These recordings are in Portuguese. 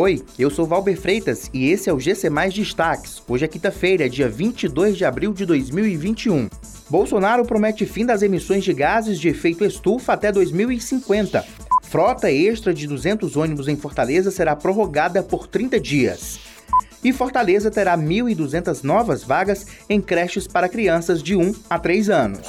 Oi, eu sou Valber Freitas e esse é o GC Mais Destaques. Hoje é quinta-feira, dia 22 de abril de 2021. Bolsonaro promete fim das emissões de gases de efeito estufa até 2050. Frota extra de 200 ônibus em Fortaleza será prorrogada por 30 dias. E Fortaleza terá 1.200 novas vagas em creches para crianças de 1 a 3 anos.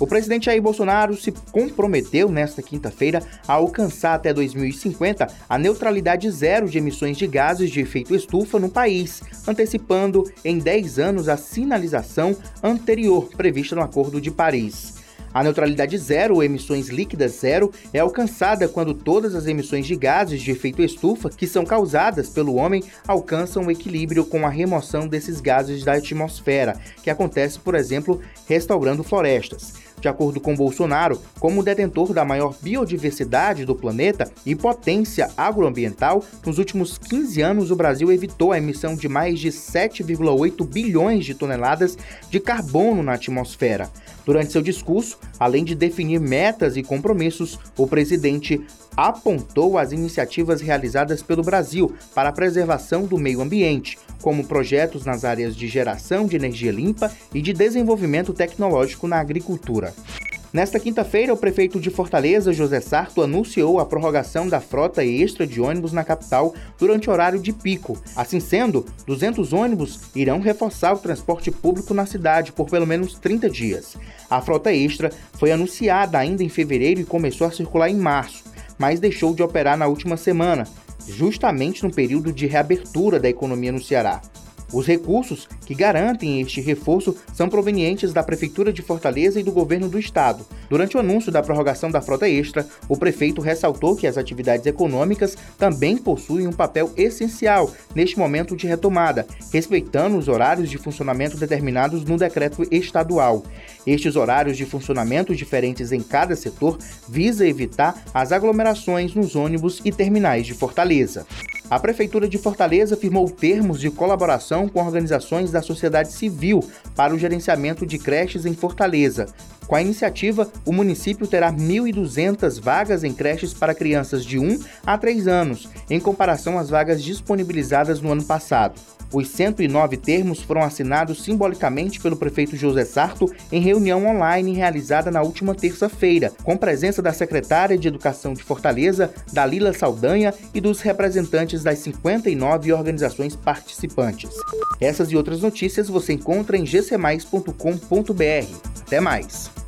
O presidente Jair Bolsonaro se comprometeu nesta quinta-feira a alcançar até 2050 a neutralidade zero de emissões de gases de efeito estufa no país, antecipando em 10 anos a sinalização anterior prevista no Acordo de Paris. A neutralidade zero, ou emissões líquidas zero, é alcançada quando todas as emissões de gases de efeito estufa que são causadas pelo homem alcançam o equilíbrio com a remoção desses gases da atmosfera, que acontece, por exemplo, restaurando florestas. De acordo com Bolsonaro, como detentor da maior biodiversidade do planeta e potência agroambiental, nos últimos 15 anos o Brasil evitou a emissão de mais de 7,8 bilhões de toneladas de carbono na atmosfera. Durante seu discurso, além de definir metas e compromissos, o presidente apontou as iniciativas realizadas pelo Brasil para a preservação do meio ambiente, como projetos nas áreas de geração de energia limpa e de desenvolvimento tecnológico na agricultura. Nesta quinta-feira, o prefeito de Fortaleza, José Sarto, anunciou a prorrogação da frota extra de ônibus na capital durante horário de pico. Assim sendo, 200 ônibus irão reforçar o transporte público na cidade por pelo menos 30 dias. A frota extra foi anunciada ainda em fevereiro e começou a circular em março, mas deixou de operar na última semana, justamente no período de reabertura da economia no Ceará. Os recursos que garantem este reforço são provenientes da Prefeitura de Fortaleza e do Governo do Estado. Durante o anúncio da prorrogação da frota extra, o prefeito ressaltou que as atividades econômicas também possuem um papel essencial neste momento de retomada, respeitando os horários de funcionamento determinados no decreto estadual. Estes horários de funcionamento diferentes em cada setor visa evitar as aglomerações nos ônibus e terminais de Fortaleza. A Prefeitura de Fortaleza firmou termos de colaboração com organizações da sociedade civil para o gerenciamento de creches em Fortaleza. Com a iniciativa, o município terá 1.200 vagas em creches para crianças de 1 a 3 anos, em comparação às vagas disponibilizadas no ano passado. Os 109 termos foram assinados simbolicamente pelo prefeito José Sarto em reunião online realizada na última terça-feira, com presença da secretária de Educação de Fortaleza, Dalila Saldanha, e dos representantes das 59 organizações participantes. Essas e outras notícias você encontra em gcmais.com.br. Até mais!